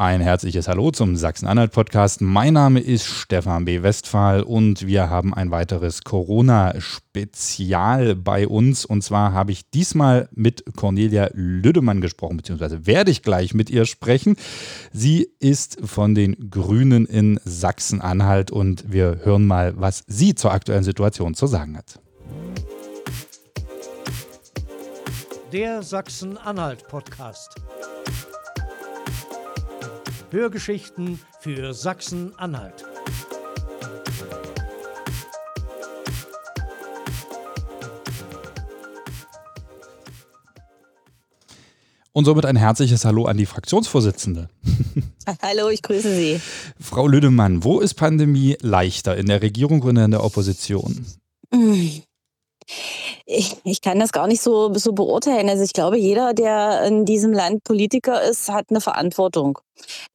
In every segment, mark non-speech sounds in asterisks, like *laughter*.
Ein herzliches Hallo zum Sachsen-Anhalt-Podcast. Mein Name ist Stefan B. Westphal und wir haben ein weiteres Corona-Spezial bei uns. Und zwar habe ich diesmal mit Cornelia Lüdemann gesprochen, beziehungsweise werde ich gleich mit ihr sprechen. Sie ist von den Grünen in Sachsen-Anhalt und wir hören mal, was sie zur aktuellen Situation zu sagen hat. Der Sachsen-Anhalt-Podcast. Hörgeschichten für Sachsen-Anhalt. Und somit ein herzliches Hallo an die Fraktionsvorsitzende. *laughs* Hallo, ich grüße Sie. Frau Lüdemann, wo ist Pandemie leichter, in der Regierung oder in der Opposition? Ich, ich kann das gar nicht so, so beurteilen. Also ich glaube, jeder, der in diesem Land Politiker ist, hat eine Verantwortung.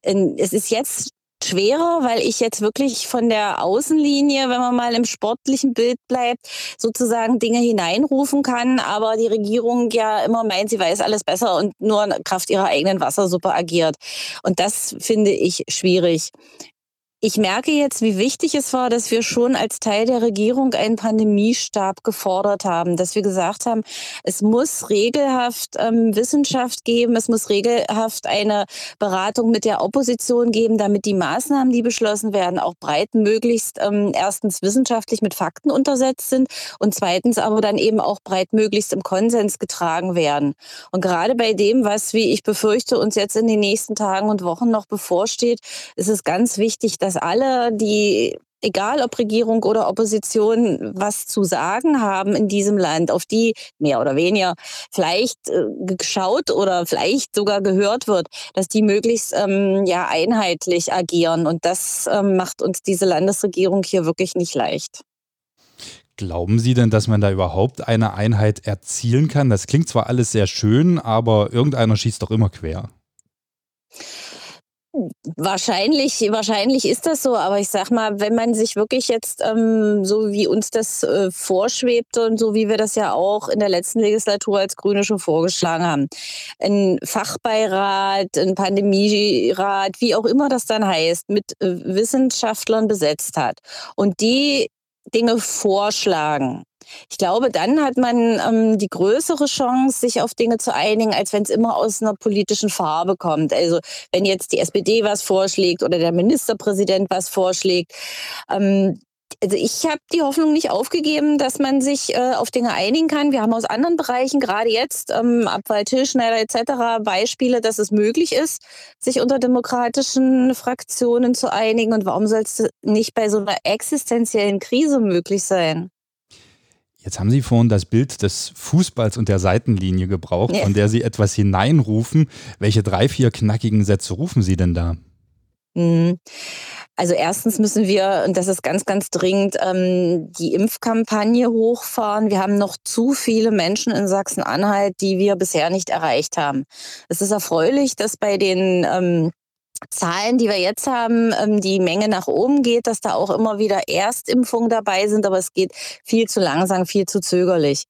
Es ist jetzt schwerer, weil ich jetzt wirklich von der Außenlinie, wenn man mal im sportlichen Bild bleibt, sozusagen Dinge hineinrufen kann, aber die Regierung ja immer meint, sie weiß alles besser und nur Kraft ihrer eigenen Wassersuppe agiert. Und das finde ich schwierig. Ich merke jetzt, wie wichtig es war, dass wir schon als Teil der Regierung einen Pandemiestab gefordert haben, dass wir gesagt haben, es muss regelhaft ähm, Wissenschaft geben, es muss regelhaft eine Beratung mit der Opposition geben, damit die Maßnahmen, die beschlossen werden, auch breit möglichst ähm, erstens wissenschaftlich mit Fakten untersetzt sind und zweitens aber dann eben auch breit möglichst im Konsens getragen werden. Und gerade bei dem, was, wie ich befürchte, uns jetzt in den nächsten Tagen und Wochen noch bevorsteht, ist es ganz wichtig, dass alle, die egal ob Regierung oder Opposition, was zu sagen haben in diesem Land, auf die mehr oder weniger vielleicht äh, geschaut oder vielleicht sogar gehört wird, dass die möglichst ähm, ja einheitlich agieren. Und das ähm, macht uns diese Landesregierung hier wirklich nicht leicht. Glauben Sie denn, dass man da überhaupt eine Einheit erzielen kann? Das klingt zwar alles sehr schön, aber irgendeiner schießt doch immer quer. Wahrscheinlich, wahrscheinlich ist das so, aber ich sag mal, wenn man sich wirklich jetzt, ähm, so wie uns das äh, vorschwebt und so wie wir das ja auch in der letzten Legislatur als Grüne schon vorgeschlagen haben, ein Fachbeirat, ein Pandemierat, wie auch immer das dann heißt, mit äh, Wissenschaftlern besetzt hat und die Dinge vorschlagen, ich glaube, dann hat man ähm, die größere Chance, sich auf Dinge zu einigen, als wenn es immer aus einer politischen Farbe kommt. Also wenn jetzt die SPD was vorschlägt oder der Ministerpräsident was vorschlägt. Ähm, also ich habe die Hoffnung nicht aufgegeben, dass man sich äh, auf Dinge einigen kann. Wir haben aus anderen Bereichen, gerade jetzt, ähm, Abfall, Tischschneider etc., Beispiele, dass es möglich ist, sich unter demokratischen Fraktionen zu einigen. Und warum soll es nicht bei so einer existenziellen Krise möglich sein? Jetzt haben Sie vorhin das Bild des Fußballs und der Seitenlinie gebraucht, ja. von der Sie etwas hineinrufen. Welche drei, vier knackigen Sätze rufen Sie denn da? Mhm. Also erstens müssen wir, und das ist ganz, ganz dringend, ähm, die Impfkampagne hochfahren. Wir haben noch zu viele Menschen in Sachsen-Anhalt, die wir bisher nicht erreicht haben. Es ist erfreulich, dass bei den ähm, Zahlen, die wir jetzt haben, ähm, die Menge nach oben geht, dass da auch immer wieder Erstimpfungen dabei sind, aber es geht viel zu langsam, viel zu zögerlich.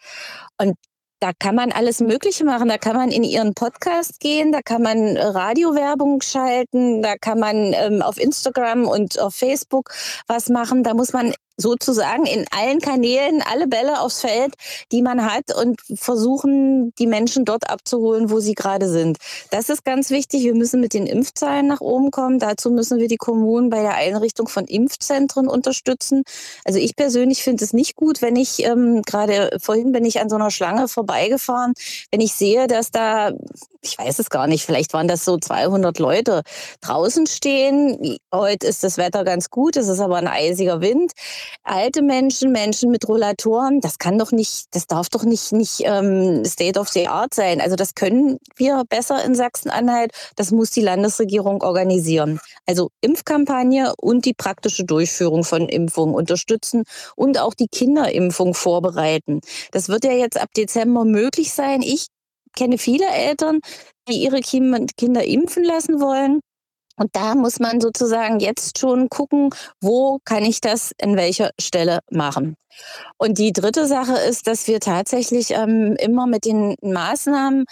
Und da kann man alles Mögliche machen. Da kann man in ihren Podcast gehen, da kann man Radiowerbung schalten, da kann man ähm, auf Instagram und auf Facebook was machen. Da muss man sozusagen in allen Kanälen alle Bälle aufs Feld, die man hat und versuchen, die Menschen dort abzuholen, wo sie gerade sind. Das ist ganz wichtig. Wir müssen mit den Impfzahlen nach oben kommen. Dazu müssen wir die Kommunen bei der Einrichtung von Impfzentren unterstützen. Also ich persönlich finde es nicht gut, wenn ich ähm, gerade vorhin bin ich an so einer Schlange vorbeigefahren, wenn ich sehe, dass da ich weiß es gar nicht, vielleicht waren das so 200 Leute draußen stehen. Heute ist das Wetter ganz gut, es ist aber ein eisiger Wind. Alte Menschen, Menschen mit Rollatoren, das kann doch nicht, das darf doch nicht, nicht ähm, State of the Art sein. Also das können wir besser in Sachsen-Anhalt. Das muss die Landesregierung organisieren. Also Impfkampagne und die praktische Durchführung von Impfungen unterstützen und auch die Kinderimpfung vorbereiten. Das wird ja jetzt ab Dezember möglich sein. Ich kenne viele Eltern, die ihre Kinder impfen lassen wollen. Und da muss man sozusagen jetzt schon gucken, wo kann ich das in welcher Stelle machen. Und die dritte Sache ist, dass wir tatsächlich ähm, immer mit den Maßnahmen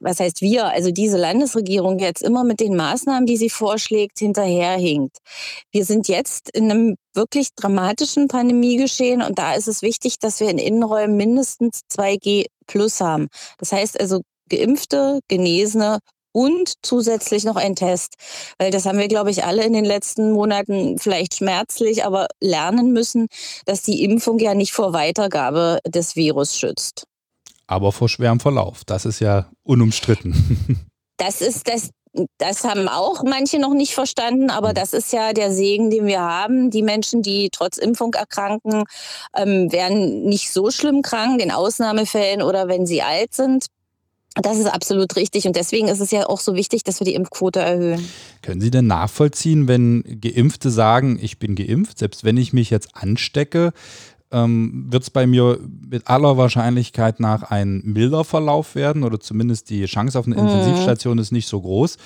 was heißt wir, also diese Landesregierung jetzt immer mit den Maßnahmen, die sie vorschlägt, hinterherhinkt. Wir sind jetzt in einem wirklich dramatischen Pandemiegeschehen und da ist es wichtig, dass wir in Innenräumen mindestens 2G plus haben. Das heißt also Geimpfte, Genesene und zusätzlich noch ein Test. Weil das haben wir, glaube ich, alle in den letzten Monaten vielleicht schmerzlich, aber lernen müssen, dass die Impfung ja nicht vor Weitergabe des Virus schützt aber vor schwerem Verlauf. Das ist ja unumstritten. *laughs* Das ist das, das haben auch manche noch nicht verstanden, aber hm. das ist ja der Segen, den wir haben. Die Menschen, die trotz Impfung erkranken, ähm, werden nicht so schlimm krank in Ausnahmefällen oder wenn sie alt sind. Das ist absolut richtig und deswegen ist es ja auch so wichtig, dass wir die Impfquote erhöhen. Können Sie denn nachvollziehen, wenn Geimpfte sagen, ich bin geimpft, selbst wenn ich mich jetzt anstecke, ähm, wird es bei mir mit aller Wahrscheinlichkeit nach ein milder Verlauf werden oder zumindest die Chance auf eine mhm. Intensivstation ist nicht so groß.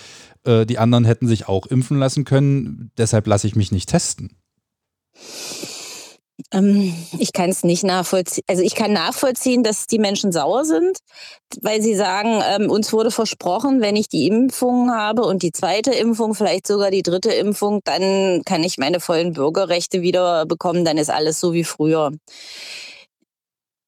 Äh, die anderen hätten sich auch impfen lassen können, deshalb lasse ich mich nicht testen. Ähm, ich kann es nicht nachvollziehen. Also ich kann nachvollziehen, dass die Menschen sauer sind, weil sie sagen, ähm, uns wurde versprochen, wenn ich die Impfung habe und die zweite Impfung, vielleicht sogar die dritte Impfung, dann kann ich meine vollen Bürgerrechte wieder bekommen, dann ist alles so wie früher.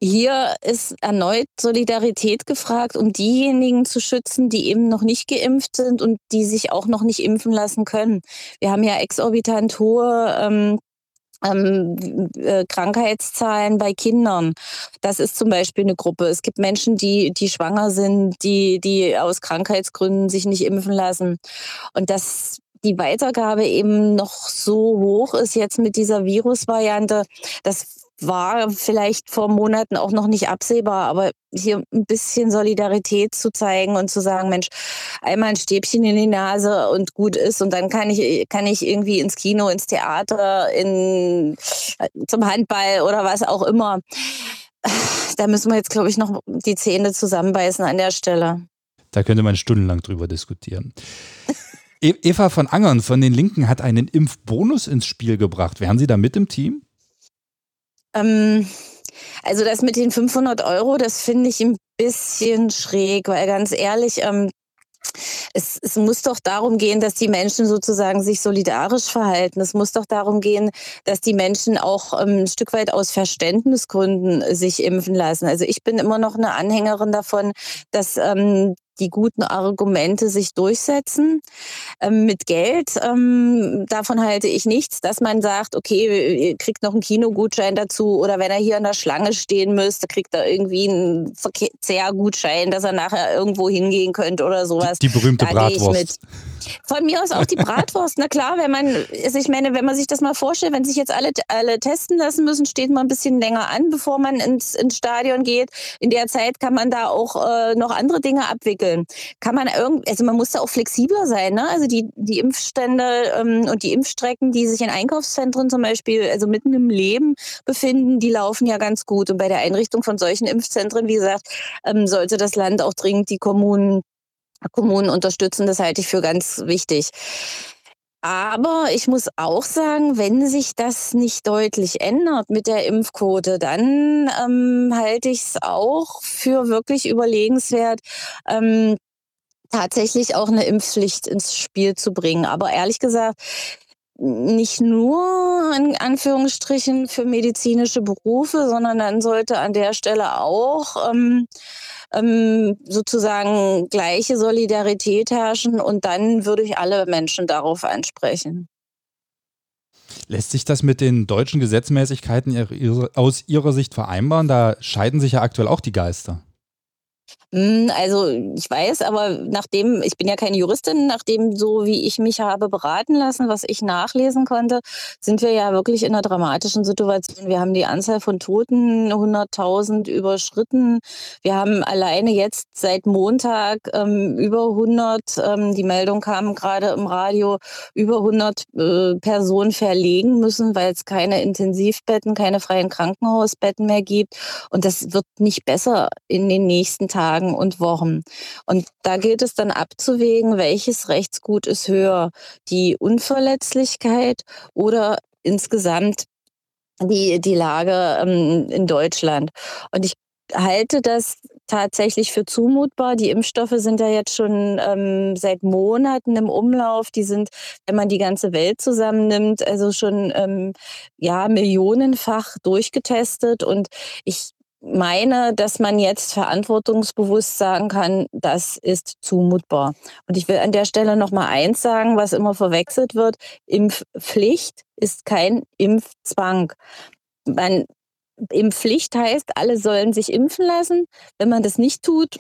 Hier ist erneut Solidarität gefragt, um diejenigen zu schützen, die eben noch nicht geimpft sind und die sich auch noch nicht impfen lassen können. Wir haben ja exorbitant hohe ähm, ähm, äh, Krankheitszahlen bei Kindern. Das ist zum Beispiel eine Gruppe. Es gibt Menschen, die, die schwanger sind, die, die aus Krankheitsgründen sich nicht impfen lassen. Und dass die Weitergabe eben noch so hoch ist jetzt mit dieser Virusvariante, das war vielleicht vor Monaten auch noch nicht absehbar, aber hier ein bisschen Solidarität zu zeigen und zu sagen, Mensch, einmal ein Stäbchen in die Nase und gut ist und dann kann ich, kann ich irgendwie ins Kino, ins Theater, in, zum Handball oder was auch immer. Da müssen wir jetzt, glaube ich, noch die Zähne zusammenbeißen an der Stelle. Da könnte man stundenlang drüber diskutieren. E-, Eva von Angern von den Linken hat einen Impfbonus ins Spiel gebracht. Wären Sie da mit im Team? Ähm, also das mit den 500 Euro, das finde ich ein bisschen schräg, weil ganz ehrlich, ähm, es, es, muss doch darum gehen, dass die Menschen sozusagen sich solidarisch verhalten. Es muss doch darum gehen, dass die Menschen auch ähm, ein Stück weit aus Verständnisgründen sich impfen lassen. Also ich bin immer noch eine Anhängerin davon, dass ähm, die guten Argumente sich durchsetzen. Ähm, mit Geld, ähm, davon halte ich nichts, dass man sagt, okay, ihr kriegt noch einen Kinogutschein dazu oder wenn er hier in der Schlange stehen müsste, kriegt er irgendwie einen Verzehrgutschein, dass er nachher irgendwo hingehen könnte oder sowas. Die, die berühmte da Bratwurst. Von mir aus auch die Bratwurst. Na klar, wenn man, also ich meine, wenn man sich das mal vorstellt, wenn sich jetzt alle, alle testen lassen müssen, steht man ein bisschen länger an, bevor man ins, ins Stadion geht. In der Zeit kann man da auch äh, noch andere Dinge abwickeln. Kann man irgendwie, also man muss da auch flexibler sein, ne? Also die, die Impfstände ähm, und die Impfstrecken, die sich in Einkaufszentren zum Beispiel, also mitten im Leben befinden, die laufen ja ganz gut. Und bei der Einrichtung von solchen Impfzentren, wie gesagt, ähm, sollte das Land auch dringend die Kommunen Kommunen unterstützen. Das halte ich für ganz wichtig. Aber ich muss auch sagen, wenn sich das nicht deutlich ändert mit der Impfquote, dann ähm, halte ich es auch für wirklich überlegenswert, ähm, tatsächlich auch eine Impfpflicht ins Spiel zu bringen. Aber ehrlich gesagt, nicht nur in Anführungsstrichen für medizinische Berufe, sondern dann sollte an der Stelle auch ähm, ähm, sozusagen gleiche Solidarität herrschen und dann würde ich alle Menschen darauf ansprechen. Lässt sich das mit den deutschen Gesetzmäßigkeiten aus Ihrer Sicht vereinbaren? Da scheiden sich ja aktuell auch die Geister. Hm, also ich weiß, aber nachdem, ich bin ja keine Juristin, nachdem so wie ich mich habe beraten lassen, was ich nachlesen konnte, sind wir ja wirklich in einer dramatischen Situation. Wir haben die Anzahl von Toten 100.000 überschritten. Wir haben alleine jetzt seit Montag ähm, über 100, ähm, die Meldung kam gerade im Radio, über 100 äh, Personen verlegen müssen, weil es keine Intensivbetten, keine freien Krankenhausbetten mehr gibt. Und das wird nicht besser in den nächsten Tagen. Tagen und Wochen. Und da gilt es dann abzuwägen, welches Rechtsgut ist höher, die Unverletzlichkeit oder insgesamt die, die Lage ähm, in Deutschland. Und ich halte das tatsächlich für zumutbar. Die Impfstoffe sind ja jetzt schon ähm, seit Monaten im Umlauf. Die sind, wenn man die ganze Welt zusammennimmt, also schon ähm, ja millionenfach durchgetestet. Und ich meine, dass man jetzt verantwortungsbewusst sagen kann, das ist zumutbar. Und ich will an der Stelle noch mal eins sagen, was immer verwechselt wird: Impfpflicht ist kein Impfzwang. Man Impfpflicht heißt, alle sollen sich impfen lassen. Wenn man das nicht tut,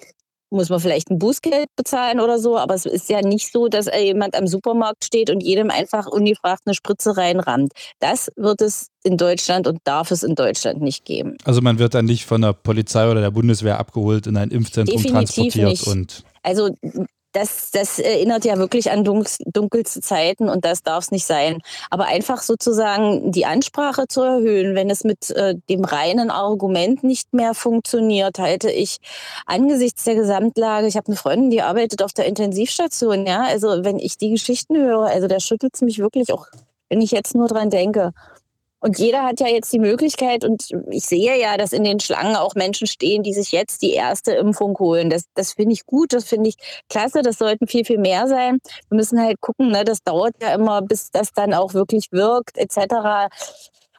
muss man vielleicht ein Bußgeld bezahlen oder so, aber es ist ja nicht so, dass jemand am Supermarkt steht und jedem einfach ungefragt eine Spritze reinrammt. Das wird es in Deutschland und darf es in Deutschland nicht geben. Also man wird dann nicht von der Polizei oder der Bundeswehr abgeholt in ein Impfzentrum Definitiv transportiert nicht. und also das, das erinnert ja wirklich an dunkelste Zeiten und das darf es nicht sein. Aber einfach sozusagen die Ansprache zu erhöhen, wenn es mit äh, dem reinen Argument nicht mehr funktioniert, halte ich angesichts der Gesamtlage, ich habe eine Freundin, die arbeitet auf der Intensivstation, ja, also wenn ich die Geschichten höre, also da schüttelt es mich wirklich auch, wenn ich jetzt nur dran denke. Und jeder hat ja jetzt die Möglichkeit, und ich sehe ja, dass in den Schlangen auch Menschen stehen, die sich jetzt die erste Impfung holen. Das, das finde ich gut, das finde ich klasse, das sollten viel, viel mehr sein. Wir müssen halt gucken, ne, das dauert ja immer, bis das dann auch wirklich wirkt, etc.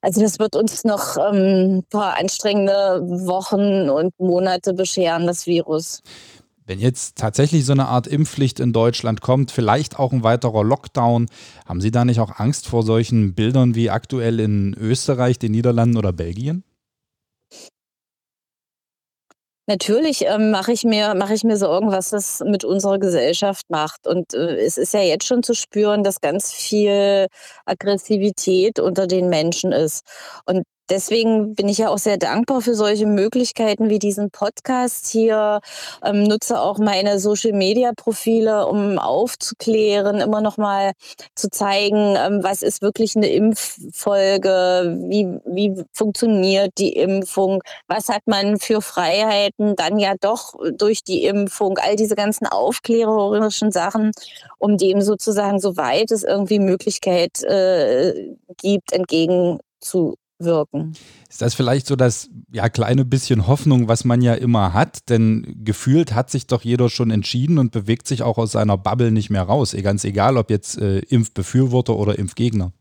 Also das wird uns noch ähm, ein paar anstrengende Wochen und Monate bescheren, das Virus. Wenn jetzt tatsächlich so eine Art Impfpflicht in Deutschland kommt, vielleicht auch ein weiterer Lockdown, haben Sie da nicht auch Angst vor solchen Bildern wie aktuell in Österreich, den Niederlanden oder Belgien? Natürlich ähm, mache ich, mir, ich mir Sorgen, was das mit unserer Gesellschaft macht. Und äh, es ist ja jetzt schon zu spüren, dass ganz viel Aggressivität unter den Menschen ist. Und deswegen bin ich ja auch sehr dankbar für solche Möglichkeiten wie diesen Podcast hier. Ähm, nutze auch meine Social-Media-Profile, um aufzuklären, immer noch mal zu zeigen, ähm, was ist wirklich eine Impffolge, wie, wie funktioniert die Impfung, was hat man für Freiheiten dann ja doch durch die Impfung, all diese ganzen aufklärerischen Sachen, um dem sozusagen, soweit es irgendwie Möglichkeit äh, gibt, entgegen zu wirken. Ist das vielleicht so das ja, kleine bisschen Hoffnung, was man ja immer hat? Denn gefühlt hat sich doch jeder schon entschieden und bewegt sich auch aus seiner Bubble nicht mehr raus. Ganz egal, ob jetzt äh, Impfbefürworter oder Impfgegner.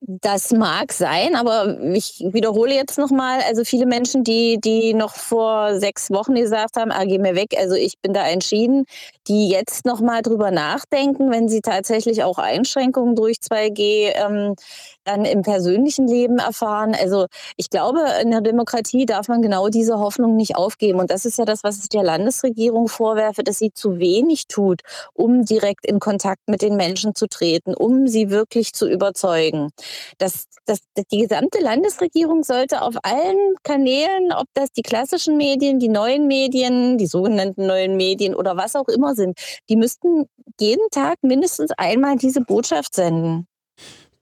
Das mag sein, aber ich wiederhole jetzt nochmal, also viele Menschen, die, die noch vor sechs Wochen gesagt haben, ah, geh mir weg, also ich bin da entschieden, die jetzt nochmal drüber nachdenken, wenn sie tatsächlich auch Einschränkungen durch 2G ähm, dann im persönlichen Leben erfahren. Also ich glaube, in der Demokratie darf man genau diese Hoffnung nicht aufgeben. Und das ist ja das, was ich der Landesregierung vorwerfe, dass sie zu wenig tut, um direkt in Kontakt mit den Menschen zu treten, um sie wirklich zu überzeugen. Das, das, die gesamte Landesregierung sollte auf allen Kanälen, ob das die klassischen Medien, die neuen Medien, die sogenannten neuen Medien oder was auch immer sind, die müssten jeden Tag mindestens einmal diese Botschaft senden.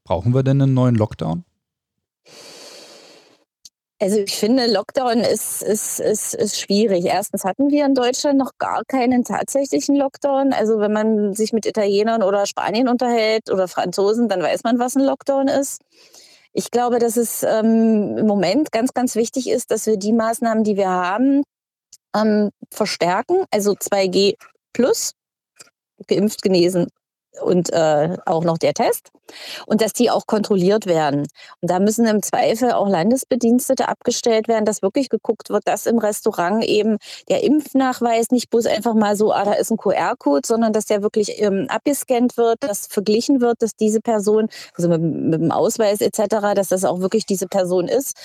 Brauchen wir denn einen neuen Lockdown? Also ich finde, Lockdown ist, ist, ist, ist schwierig. Erstens hatten wir in Deutschland noch gar keinen tatsächlichen Lockdown. Also wenn man sich mit Italienern oder Spanien unterhält oder Franzosen, dann weiß man, was ein Lockdown ist. Ich glaube, dass es ähm, im Moment ganz, ganz wichtig ist, dass wir die Maßnahmen, die wir haben, ähm, verstärken. Also 2G plus, geimpft, genesen, und äh, auch noch der Test und dass die auch kontrolliert werden. Und da müssen im Zweifel auch Landesbedienstete abgestellt werden, dass wirklich geguckt wird, dass im Restaurant eben der Impfnachweis nicht bloß einfach mal so, ah, da ist ein QR-Code, sondern dass der wirklich ähm, abgescannt wird, dass verglichen wird, dass diese Person, also mit, mit dem Ausweis etc., dass das auch wirklich diese Person ist.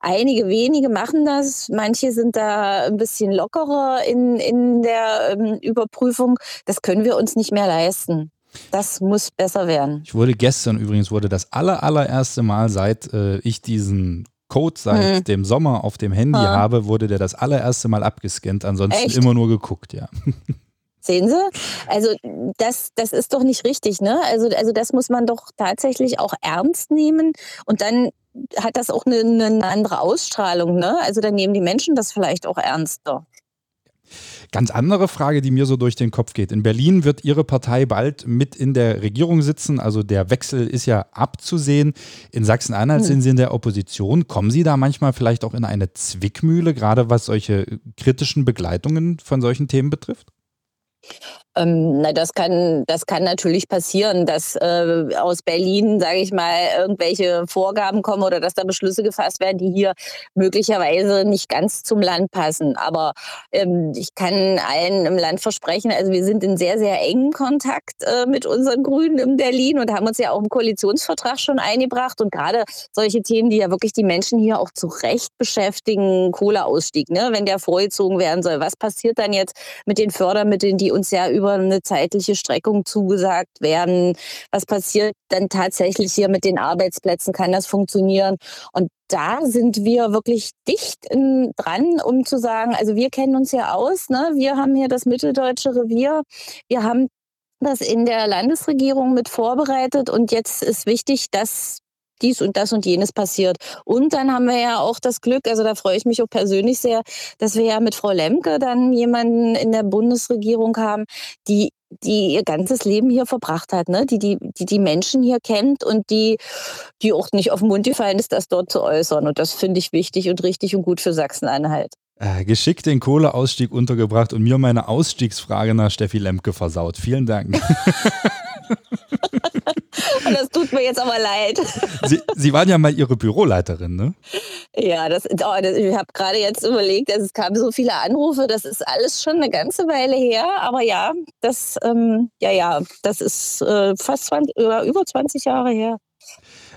Einige wenige machen das, manche sind da ein bisschen lockerer in, in der ähm, Überprüfung. Das können wir uns nicht mehr leisten. Das muss besser werden. Ich wurde gestern übrigens, wurde das aller, allererste Mal, seit äh, ich diesen Code seit hm. dem Sommer auf dem Handy ha. habe, wurde der das allererste Mal abgescannt. Ansonsten Echt? immer nur geguckt, ja. Sehen Sie? Also das, das ist doch nicht richtig, ne? Also, also das muss man doch tatsächlich auch ernst nehmen und dann hat das auch eine, eine andere Ausstrahlung, ne? Also dann nehmen die Menschen das vielleicht auch ernster. Ganz andere Frage, die mir so durch den Kopf geht. In Berlin wird Ihre Partei bald mit in der Regierung sitzen. Also der Wechsel ist ja abzusehen. In Sachsen-Anhalt hm. sind Sie in der Opposition. Kommen Sie da manchmal vielleicht auch in eine Zwickmühle, gerade was solche kritischen Begleitungen von solchen Themen betrifft? Ähm, na, das kann, das kann natürlich passieren, dass äh, aus Berlin, sage ich mal, irgendwelche Vorgaben kommen oder dass da Beschlüsse gefasst werden, die hier möglicherweise nicht ganz zum Land passen. Aber ähm, ich kann allen im Land versprechen, also wir sind in sehr, sehr engen Kontakt äh, mit unseren Grünen in Berlin und haben uns ja auch im Koalitionsvertrag schon eingebracht. Und gerade solche Themen, die ja wirklich die Menschen hier auch zu Recht beschäftigen, Kohleausstieg, ne? wenn der vorgezogen werden soll, was passiert dann jetzt mit den Fördermitteln, die uns ja über über eine zeitliche Streckung zugesagt werden. Was passiert dann tatsächlich hier mit den Arbeitsplätzen? Kann das funktionieren? Und da sind wir wirklich dicht in, dran, um zu sagen, also wir kennen uns ja aus, ne? wir haben hier das mitteldeutsche Revier, wir haben das in der Landesregierung mit vorbereitet und jetzt ist wichtig, dass dies und das und jenes passiert. Und dann haben wir ja auch das Glück, also da freue ich mich auch persönlich sehr, dass wir ja mit Frau Lemke dann jemanden in der Bundesregierung haben, die die ihr ganzes Leben hier verbracht hat, ne? die, die, die die Menschen hier kennt und die, die auch nicht auf den Mund gefallen ist, das dort zu äußern. Und das finde ich wichtig und richtig und gut für Sachsen-Anhalt. Äh, geschickt den Kohleausstieg untergebracht und mir meine Ausstiegsfrage nach Steffi Lemke versaut. Vielen Dank. *laughs* das tut mir jetzt aber leid. Sie, Sie, waren ja mal Ihre Büroleiterin, ne? Ja, das, oh, das ich habe gerade jetzt überlegt, es kamen so viele Anrufe, das ist alles schon eine ganze Weile her. Aber ja, das, ähm, ja, ja, das ist äh, fast 20, über, über 20 Jahre her.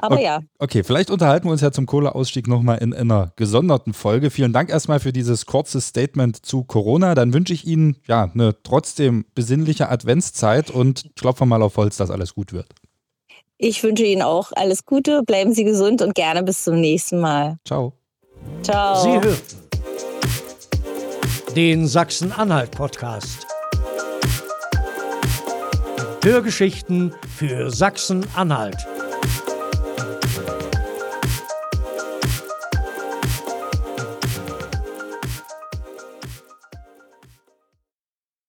Aber okay, ja. Okay, vielleicht unterhalten wir uns ja zum Kohleausstieg nochmal in, in einer gesonderten Folge. Vielen Dank erstmal für dieses kurze Statement zu Corona. Dann wünsche ich Ihnen ja eine trotzdem besinnliche Adventszeit und klopfe mal auf Holz, dass alles gut wird. Ich wünsche Ihnen auch alles Gute, bleiben Sie gesund und gerne bis zum nächsten Mal. Ciao. Ciao. Sie hörten den Sachsen-Anhalt-Podcast. Hörgeschichten für Sachsen-Anhalt.